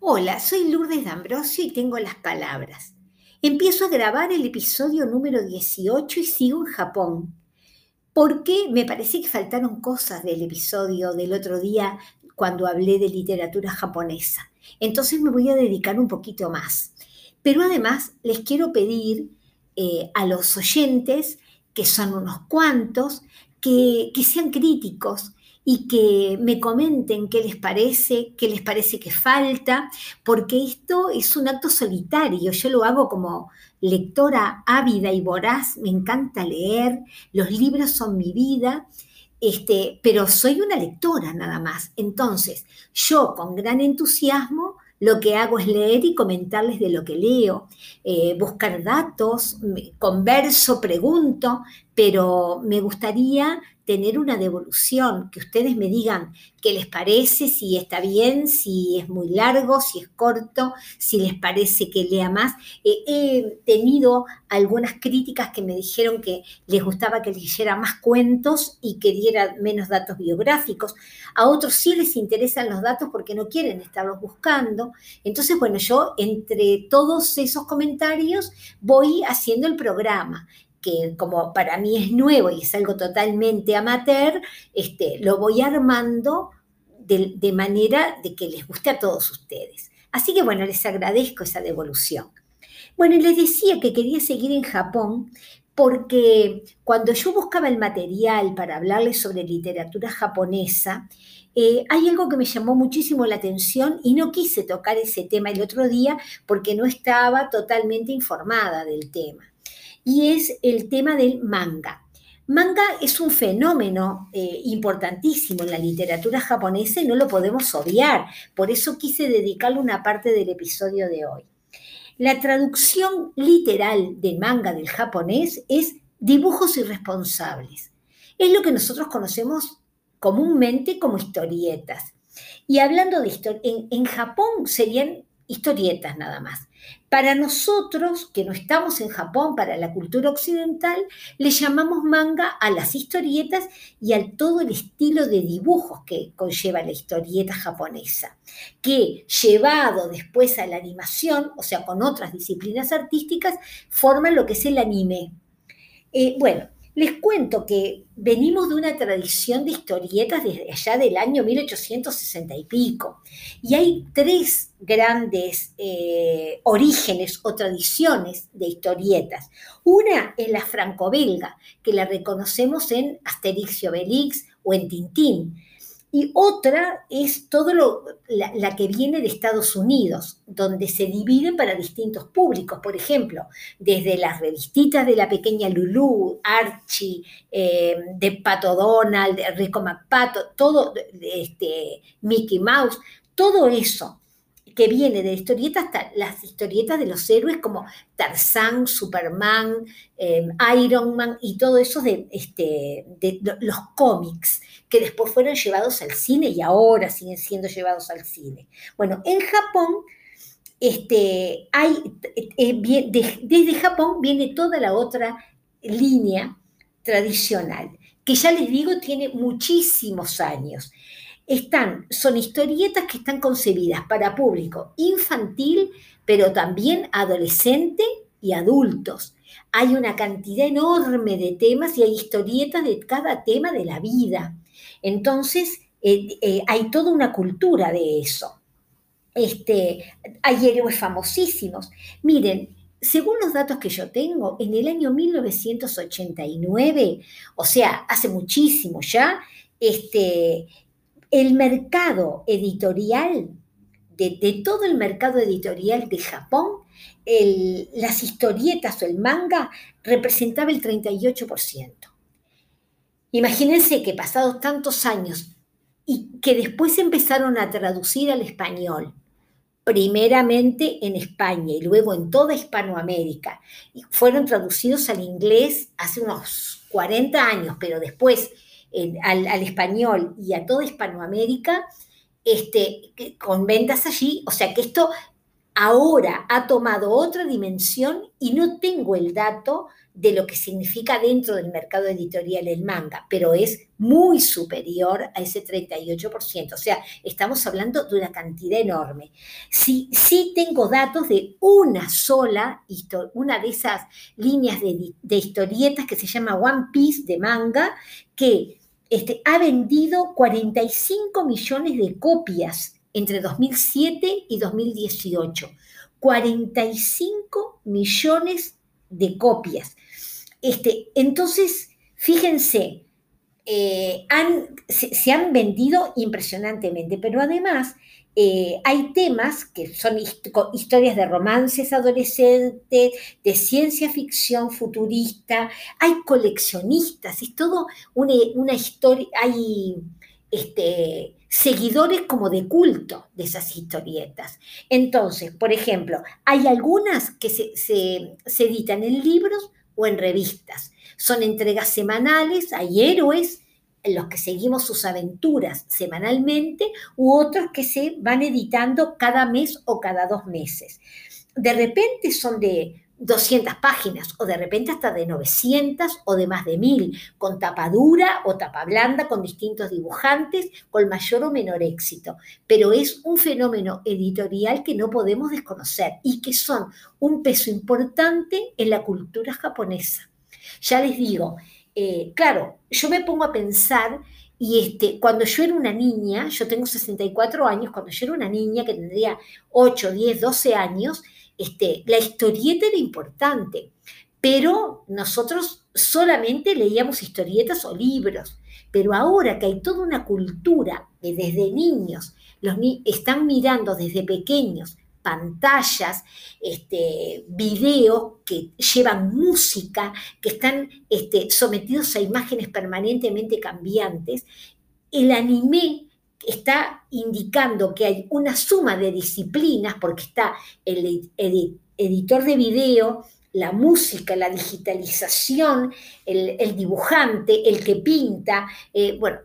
Hola, soy Lourdes D'Ambrosio y tengo las palabras. Empiezo a grabar el episodio número 18 y sigo en Japón. Porque me parece que faltaron cosas del episodio del otro día cuando hablé de literatura japonesa. Entonces me voy a dedicar un poquito más. Pero además les quiero pedir eh, a los oyentes, que son unos cuantos, que, que sean críticos, y que me comenten qué les parece, qué les parece que falta, porque esto es un acto solitario. Yo lo hago como lectora ávida y voraz, me encanta leer, los libros son mi vida, este, pero soy una lectora nada más. Entonces, yo con gran entusiasmo lo que hago es leer y comentarles de lo que leo, eh, buscar datos, converso, pregunto, pero me gustaría tener una devolución, que ustedes me digan qué les parece, si está bien, si es muy largo, si es corto, si les parece que lea más. Eh, he tenido algunas críticas que me dijeron que les gustaba que leyera más cuentos y que diera menos datos biográficos. A otros sí les interesan los datos porque no quieren estarlos buscando. Entonces, bueno, yo entre todos esos comentarios voy haciendo el programa que como para mí es nuevo y es algo totalmente amateur, este, lo voy armando de, de manera de que les guste a todos ustedes. Así que bueno, les agradezco esa devolución. Bueno, les decía que quería seguir en Japón porque cuando yo buscaba el material para hablarles sobre literatura japonesa, eh, hay algo que me llamó muchísimo la atención y no quise tocar ese tema el otro día porque no estaba totalmente informada del tema y es el tema del manga. Manga es un fenómeno eh, importantísimo en la literatura japonesa y no lo podemos obviar. Por eso quise dedicarle una parte del episodio de hoy. La traducción literal del manga del japonés es dibujos irresponsables. Es lo que nosotros conocemos comúnmente como historietas. Y hablando de historia, en Japón serían historietas nada más. Para nosotros, que no estamos en Japón, para la cultura occidental, le llamamos manga a las historietas y al todo el estilo de dibujos que conlleva la historieta japonesa, que llevado después a la animación, o sea, con otras disciplinas artísticas, forman lo que es el anime. Eh, bueno, les cuento que venimos de una tradición de historietas desde allá del año 1860 y pico, y hay tres grandes eh, orígenes o tradiciones de historietas. Una es la franco-belga, que la reconocemos en Asterix y Obelix o en Tintín, y otra es todo lo, la, que viene de Estados Unidos, donde se dividen para distintos públicos. Por ejemplo, desde las revistitas de la pequeña Lulu, Archie, eh, de Pato Donald, de Rico McPato, todo, este, Mickey Mouse, todo eso que viene de historietas hasta las historietas de los héroes como Tarzán, Superman, eh, Iron Man y todo eso de, este, los cómics que después fueron llevados al cine y ahora siguen siendo llevados al cine. Bueno, en Japón, este, eh, desde Japón viene toda la otra línea tradicional, que ya les digo tiene muchísimos años. Están, son historietas que están concebidas para público infantil, pero también adolescente y adultos. Hay una cantidad enorme de temas y hay historietas de cada tema de la vida. Entonces, eh, eh, hay toda una cultura de eso. Este, hay héroes famosísimos. Miren, según los datos que yo tengo, en el año 1989, o sea, hace muchísimo ya, este, el mercado editorial, de, todo el mercado editorial de Japón, las historietas o el manga representaba el 38%. Imagínense que pasados tantos años y que después empezaron a traducir al español, primeramente en España y luego en toda Hispanoamérica, y fueron traducidos al inglés hace unos 40 años, pero después al, español y a toda Hispanoamérica, este, con ventas allí, o sea que esto ahora ha tomado otra dimensión y no tengo el dato de lo que significa dentro del mercado editorial el manga, pero es muy superior a ese 38%. O sea, estamos hablando de una cantidad enorme. Sí, sí tengo datos de una sola, una de esas líneas de, historietas que se llama One Piece de manga, que este, ha vendido 45 millones de copias entre 2007 y 2018. 45 millones de copias. Este, entonces, fíjense, eh, se, han vendido impresionantemente, pero además eh, hay temas que son historias de romances adolescentes, de ciencia ficción futurista, hay coleccionistas, es todo una, historia, hay este, seguidores como de culto de esas historietas. Entonces, por ejemplo, hay algunas que se, se editan en libros o en revistas. Son entregas semanales, hay héroes en los que seguimos sus aventuras semanalmente u otros que se van editando cada mes o cada dos meses. De repente son de 200 páginas o de repente hasta de 900 o de más de 1000, con tapa dura o tapa blanda, con distintos dibujantes, con mayor o menor éxito. Pero es un fenómeno editorial que no podemos desconocer y que son un peso importante en la cultura japonesa. Ya les digo, eh, claro, yo me pongo a pensar y este, cuando yo era una niña, yo tengo 64 años, cuando yo era una niña que tendría 8, 10, 12 años, este, la historieta era importante, pero nosotros solamente leíamos historietas o libros. Pero ahora que hay toda una cultura que desde niños los están mirando desde pequeños pantallas, este, videos que llevan música, que están este, sometidos a imágenes permanentemente cambiantes, el anime está indicando que hay una suma de disciplinas, porque está el, editor de video, la música, la digitalización, el, dibujante, el que pinta, eh, bueno,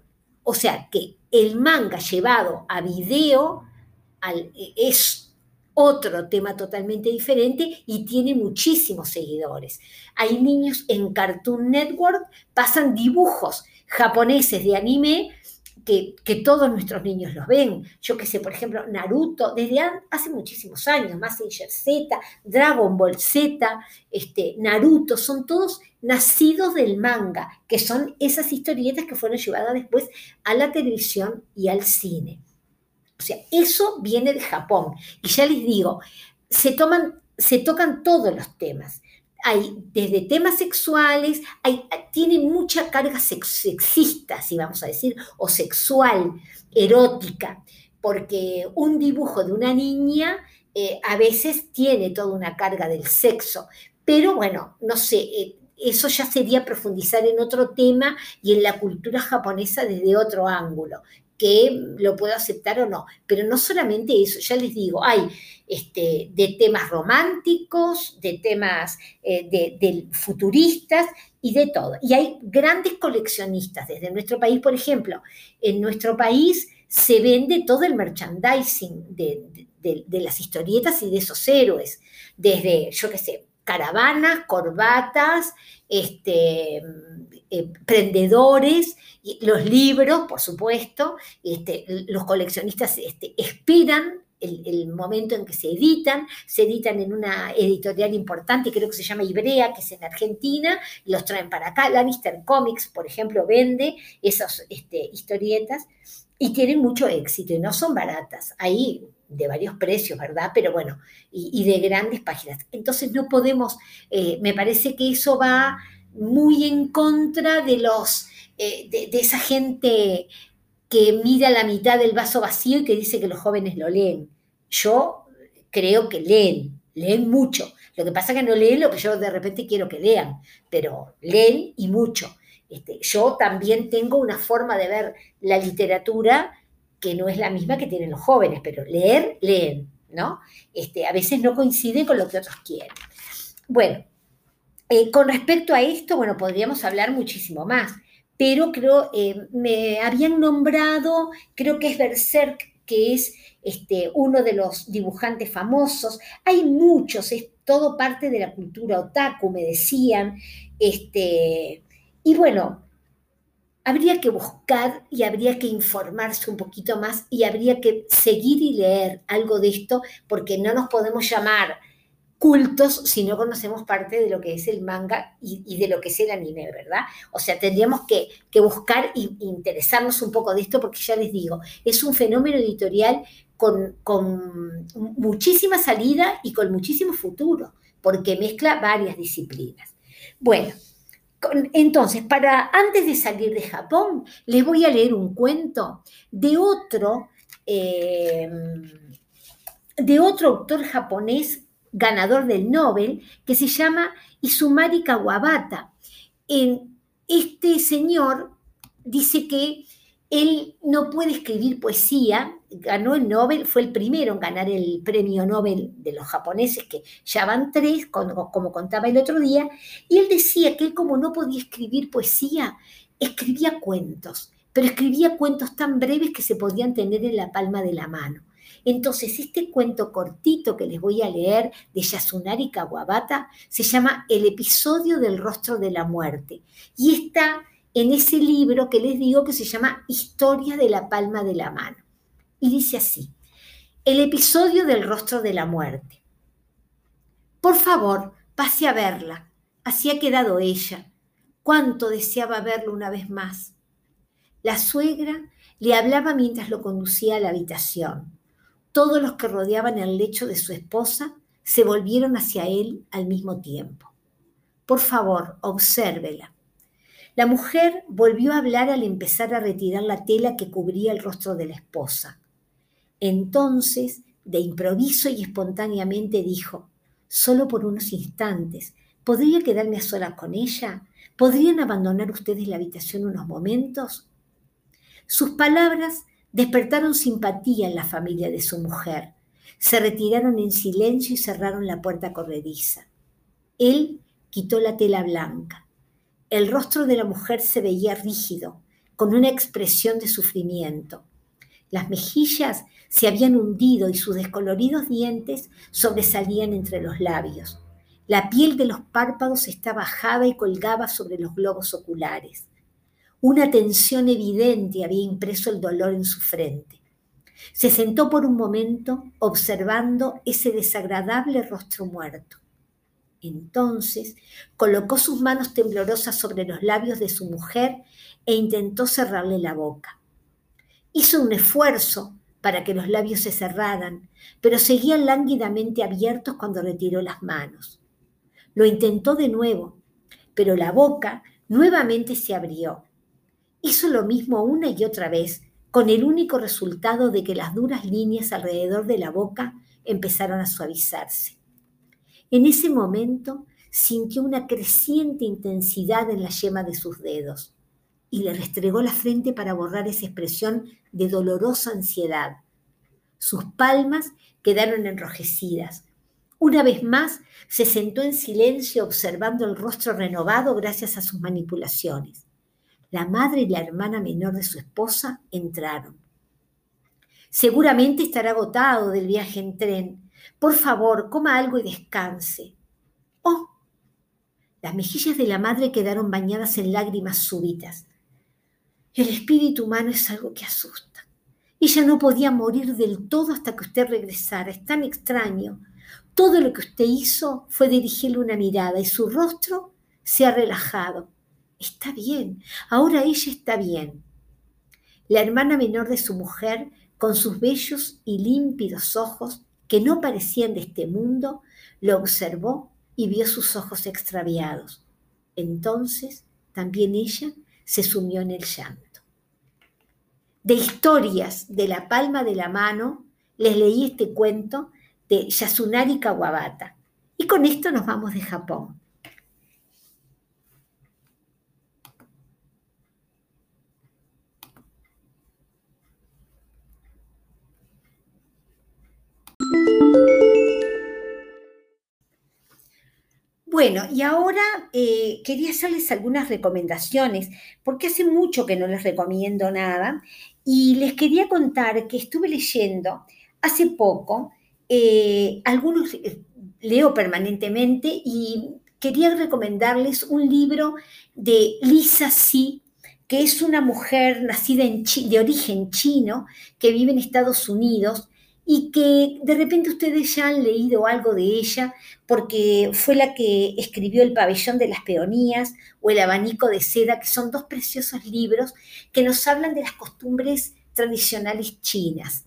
o sea que el manga llevado a video es otro tema totalmente diferente y tiene muchísimos seguidores. Hay niños en Cartoon Network, pasan dibujos japoneses de anime que, todos nuestros niños los ven. Yo que sé, por ejemplo, Naruto, desde hace muchísimos años, Mazinger Z, Dragon Ball Z, este, Naruto, son todos nacidos del manga, que son esas historietas que fueron llevadas después a la televisión y al cine. O sea, eso viene de Japón. Y ya les digo, se, toman, se tocan todos los temas hay desde temas sexuales, tiene mucha carga sexista, si vamos a decir, o sexual, erótica, porque un dibujo de una niña eh, a veces tiene toda una carga del sexo, pero bueno, no sé, eh, eso ya sería profundizar en otro tema y en la cultura japonesa desde otro ángulo que lo puedo aceptar o no. Pero no solamente eso, ya les digo, hay este, de temas románticos, de temas eh, de, futuristas y de todo. Y hay grandes coleccionistas desde nuestro país, por ejemplo, en nuestro país se vende todo el merchandising de, de las historietas y de esos héroes, desde, yo qué sé, caravanas, corbatas, este, eh, prendedores, los libros, por supuesto, este, los coleccionistas este, esperan el, momento en que se editan, se editan en una editorial importante, creo que se llama Ibrea, que es en Argentina, y los traen para acá. La Mister Comics, por ejemplo, vende esas este, historietas y tienen mucho éxito y no son baratas. Ahí de varios precios, ¿verdad? Pero bueno, y, de grandes páginas. Entonces no podemos, eh, me parece que eso va muy en contra de los, eh, de, esa gente que mira la mitad del vaso vacío y que dice que los jóvenes lo leen. Yo creo que leen, leen mucho. Lo que pasa es que no leen lo que yo de repente quiero que lean, pero leen y mucho. Este, yo también tengo una forma de ver la literatura que no es la misma que tienen los jóvenes, pero leer, leen, ¿no? Este, a veces no coincide con lo que otros quieren. Bueno, eh, con respecto a esto, bueno, podríamos hablar muchísimo más, pero creo, eh, me habían nombrado, creo que es Berserk, que es este, uno de los dibujantes famosos. Hay muchos, es todo parte de la cultura otaku, me decían. Este, y bueno, habría que buscar y habría que informarse un poquito más y habría que seguir y leer algo de esto porque no nos podemos llamar cultos si no conocemos parte de lo que es el manga y, de lo que es el anime, ¿verdad? O sea, tendríamos que, buscar e interesarnos un poco de esto porque ya les digo, es un fenómeno editorial con, con muchísima salida y con muchísimo futuro, porque mezcla varias disciplinas. Bueno, entonces, para antes de salir de Japón, les voy a leer un cuento de otro, eh, de otro autor japonés ganador del Nobel, que se llama Isumari Kawabata. Este señor dice que él no puede escribir poesía, ganó el Nobel, fue el primero en ganar el premio Nobel de los japoneses, que ya van tres, como, contaba el otro día, y él decía que él como no podía escribir poesía, escribía cuentos, pero escribía cuentos tan breves que se podían tener en la palma de la mano. Entonces, este cuento cortito que les voy a leer de Yasunari Kawabata se llama El episodio del rostro de la muerte y está en ese libro que les digo que se llama Historia de la palma de la mano. Y dice así, el episodio del rostro de la muerte. Por favor, pase a verla. Así ha quedado ella. Cuánto deseaba verlo una vez más. La suegra le hablaba mientras lo conducía a la habitación. Todos los que rodeaban el lecho de su esposa se volvieron hacia él al mismo tiempo. Por favor, obsérvela. La mujer volvió a hablar al empezar a retirar la tela que cubría el rostro de la esposa. Entonces, de improviso y espontáneamente dijo, solo por unos instantes, ¿podría quedarme a solas con ella? ¿Podrían abandonar ustedes la habitación unos momentos? Sus palabras despertaron simpatía en la familia de su mujer. Se retiraron en silencio y cerraron la puerta corrediza. Él quitó la tela blanca. El rostro de la mujer se veía rígido, con una expresión de sufrimiento. Las mejillas se habían hundido y sus descoloridos dientes sobresalían entre los labios. La piel de los párpados estaba bajada y colgaba sobre los globos oculares. Una tensión evidente había impreso el dolor en su frente. Se sentó por un momento observando ese desagradable rostro muerto. Entonces colocó sus manos temblorosas sobre los labios de su mujer e intentó cerrarle la boca. Hizo un esfuerzo para que los labios se cerraran, pero seguían lánguidamente abiertos cuando retiró las manos. Lo intentó de nuevo, pero la boca nuevamente se abrió. Hizo lo mismo una y otra vez, con el único resultado de que las duras líneas alrededor de la boca empezaron a suavizarse. En ese momento sintió una creciente intensidad en la yema de sus dedos y le restregó la frente para borrar esa expresión de dolorosa ansiedad. Sus palmas quedaron enrojecidas. Una vez más se sentó en silencio observando el rostro renovado gracias a sus manipulaciones. La madre y la hermana menor de su esposa entraron. Seguramente estará agotado del viaje en tren, por favor, coma algo y descanse. Oh, las mejillas de la madre quedaron bañadas en lágrimas súbitas. El espíritu humano es algo que asusta. Ella no podía morir del todo hasta que usted regresara. Es tan extraño. Todo lo que usted hizo fue dirigirle una mirada y su rostro se ha relajado. Está bien, ahora ella está bien. La hermana menor de su mujer, con sus bellos y límpidos ojos, que no parecían de este mundo, lo observó y vio sus ojos extraviados. Entonces también ella se sumió en el llanto. De historias de la palma de la mano, les leí este cuento de Yasunari Kawabata. Y con esto nos vamos de Japón. Bueno, y ahora eh, quería hacerles algunas recomendaciones, porque hace mucho que no les recomiendo nada, y les quería contar que estuve leyendo hace poco, eh, algunos eh, leo permanentemente y quería recomendarles un libro de Lisa C., que es una mujer nacida en de origen chino, que vive en Estados Unidos y que de repente ustedes ya han leído algo de ella porque fue la que escribió El pabellón de las peonías o El abanico de seda, que son dos preciosos libros que nos hablan de las costumbres tradicionales chinas.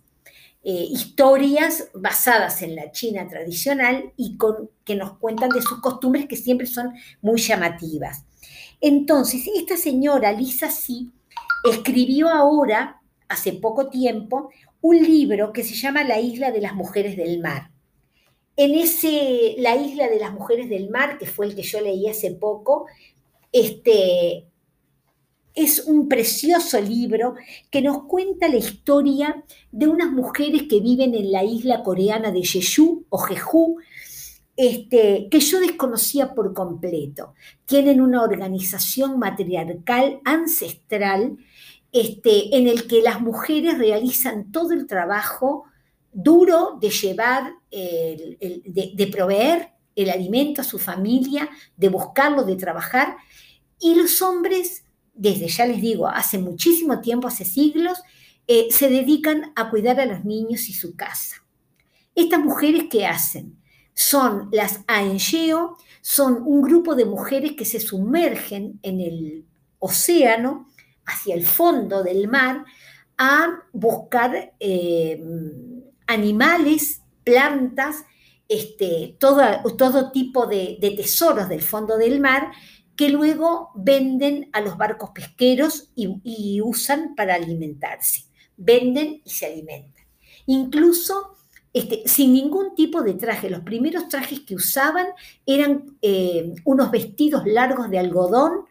Eh, historias basadas en la China tradicional y con, que nos cuentan de sus costumbres que siempre son muy llamativas. Entonces, esta señora Lisa Si escribió ahora, hace poco tiempo, un libro que se llama La isla de las mujeres del mar. En ese La isla de las mujeres del mar, que fue el que yo leí hace poco, este, es un precioso libro que nos cuenta la historia de unas mujeres que viven en la isla coreana de Jeju o Jeju, este, que yo desconocía por completo. Tienen una organización matriarcal ancestral este, en el que las mujeres realizan todo el trabajo duro de llevar, de proveer el alimento a su familia, de buscarlo, de trabajar, y los hombres desde ya les digo, hace muchísimo tiempo, hace siglos, eh, se dedican a cuidar a los niños y su casa. Estas mujeres que hacen son las AENGEO, son un grupo de mujeres que se sumergen en el océano, hacia el fondo del mar, a buscar eh, animales, plantas, este, todo, todo tipo de, tesoros del fondo del mar que luego venden a los barcos pesqueros y, usan para alimentarse. Venden y se alimentan. Incluso este, sin ningún tipo de traje. Los primeros trajes que usaban eran eh, unos vestidos largos de algodón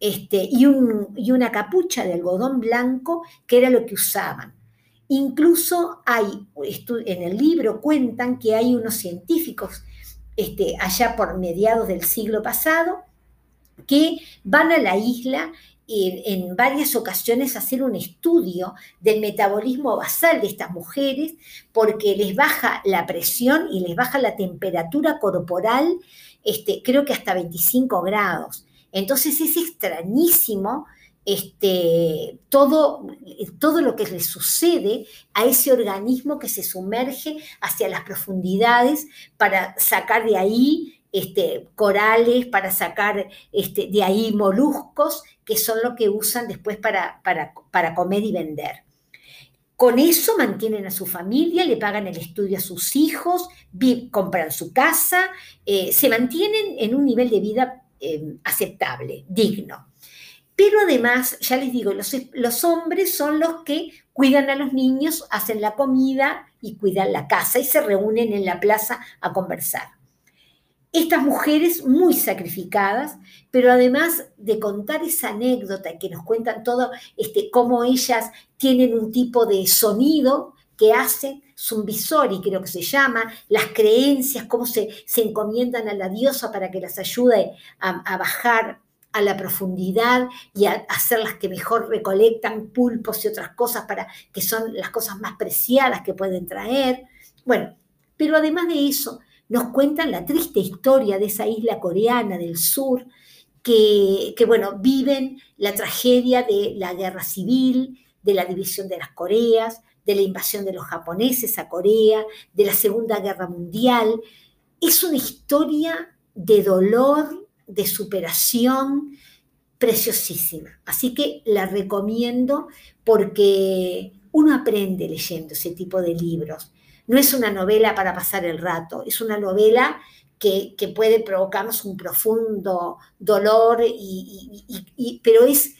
este, y, una capucha de algodón blanco, que era lo que usaban. Incluso hay, en el libro cuentan que hay unos científicos este, allá por mediados del siglo pasado que van a la isla en, varias ocasiones a hacer un estudio del metabolismo basal de estas mujeres porque les baja la presión y les baja la temperatura corporal, este, creo que hasta 25 grados. Entonces es extrañísimo este, todo, todo lo que le sucede a ese organismo que se sumerge hacia las profundidades para sacar de ahí este, corales, para sacar este, de ahí moluscos, que son lo que usan después para, para, comer y vender. Con eso mantienen a su familia, le pagan el estudio a sus hijos, compran su casa, eh, se mantienen en un nivel de vida eh, aceptable, digno. Pero además, ya les digo, los, los, hombres son los que cuidan a los niños, hacen la comida y cuidan la casa y se reúnen en la plaza a conversar estas mujeres muy sacrificadas, pero además de contar esa anécdota que nos cuentan todo, este, cómo ellas tienen un tipo de sonido que hacen, y creo que se llama, las creencias, cómo se, se encomiendan a la diosa para que las ayude a, bajar a la profundidad y a, hacer las que mejor recolectan pulpos y otras cosas para que son las cosas más preciadas que pueden traer. Bueno, pero además de eso, nos cuentan la triste historia de esa isla coreana del sur, que, bueno, viven la tragedia de la guerra civil, de la división de las Coreas, de la invasión de los japoneses a Corea, de la Segunda Guerra Mundial. Es una historia de dolor, de superación, preciosísima. Así que la recomiendo porque uno aprende leyendo ese tipo de libros no es una novela para pasar el rato, es una novela que, puede provocarnos un profundo dolor, y, pero es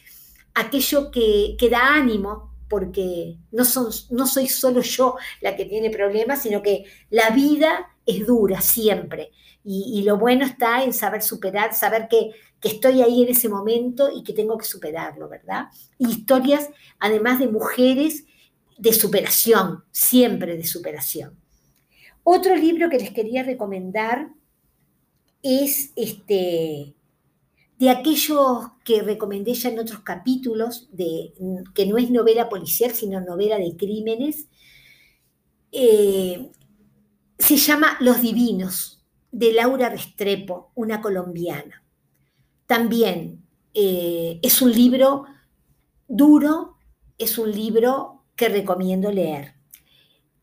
aquello que, da ánimo, porque no, son, no soy solo yo la que tiene problemas, sino que la vida es dura siempre. Y, lo bueno está en saber superar, saber que, que, estoy ahí en ese momento y que tengo que superarlo, ¿verdad? historias, además de mujeres de superación, siempre de superación. Otro libro que les quería recomendar es este, de aquellos que recomendé ya en otros capítulos, de, que no es novela policial, sino novela de crímenes, eh, se llama Los Divinos, de Laura Restrepo, una colombiana. También eh, es un libro duro, es un libro que recomiendo leer.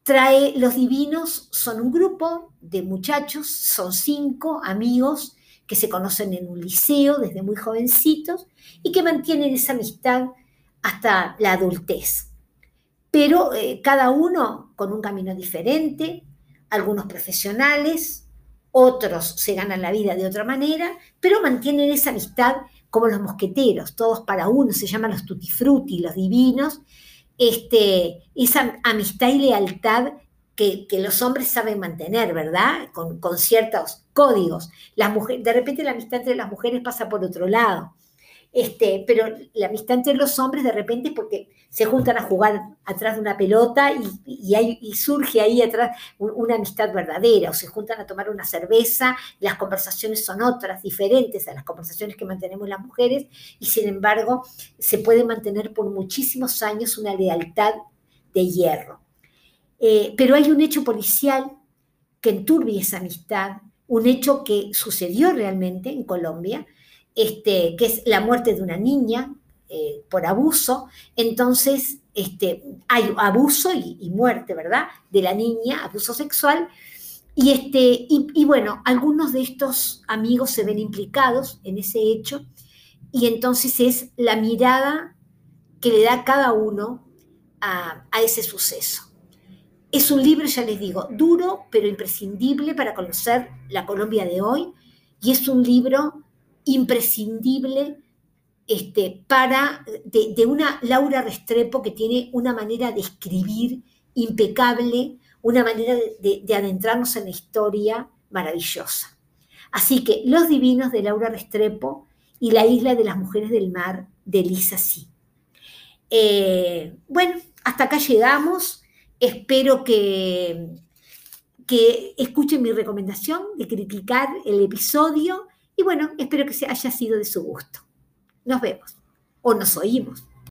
Trae Los Divinos, son un grupo de muchachos, son cinco amigos que se conocen en un liceo desde muy jovencitos y que mantienen esa amistad hasta la adultez. Pero eh, cada uno con un camino diferente, algunos profesionales, otros se ganan la vida de otra manera, pero mantienen esa amistad como los mosqueteros, todos para uno, se llaman los tutti frutti, los divinos, este, esa amistad y lealtad que, los hombres saben mantener, ¿verdad? Con, ciertos códigos. Las mujeres, de repente la amistad entre las mujeres pasa por otro lado. Este, pero la amistad entre los hombres de repente porque se juntan a jugar atrás de una pelota y, surge ahí atrás una amistad verdadera, o se juntan a tomar una cerveza, las conversaciones son otras, diferentes a las conversaciones que mantenemos las mujeres, y sin embargo se puede mantener por muchísimos años una lealtad de hierro. Eh, pero hay un hecho policial que enturbia esa amistad, un hecho que sucedió realmente en Colombia, este, que es la muerte de una niña eh, por abuso. Entonces, este, hay abuso y, muerte, ¿verdad? De la niña, abuso sexual. Y, este, y, bueno, algunos de estos amigos se ven implicados en ese hecho y entonces es la mirada que le da cada uno a ese suceso. Es un libro, ya les digo, duro, pero imprescindible para conocer la Colombia de hoy. Y es un libro imprescindible este, para, de, una Laura Restrepo que tiene una manera de escribir impecable, una manera de, de adentrarnos en la historia maravillosa. Así que Los Divinos de Laura Restrepo y La Isla de las Mujeres del Mar de Lisa Sí. Eh, bueno, hasta acá llegamos. Espero que, que escuchen mi recomendación de criticar el episodio y bueno, espero que haya sido de su gusto. Nos vemos o nos oímos.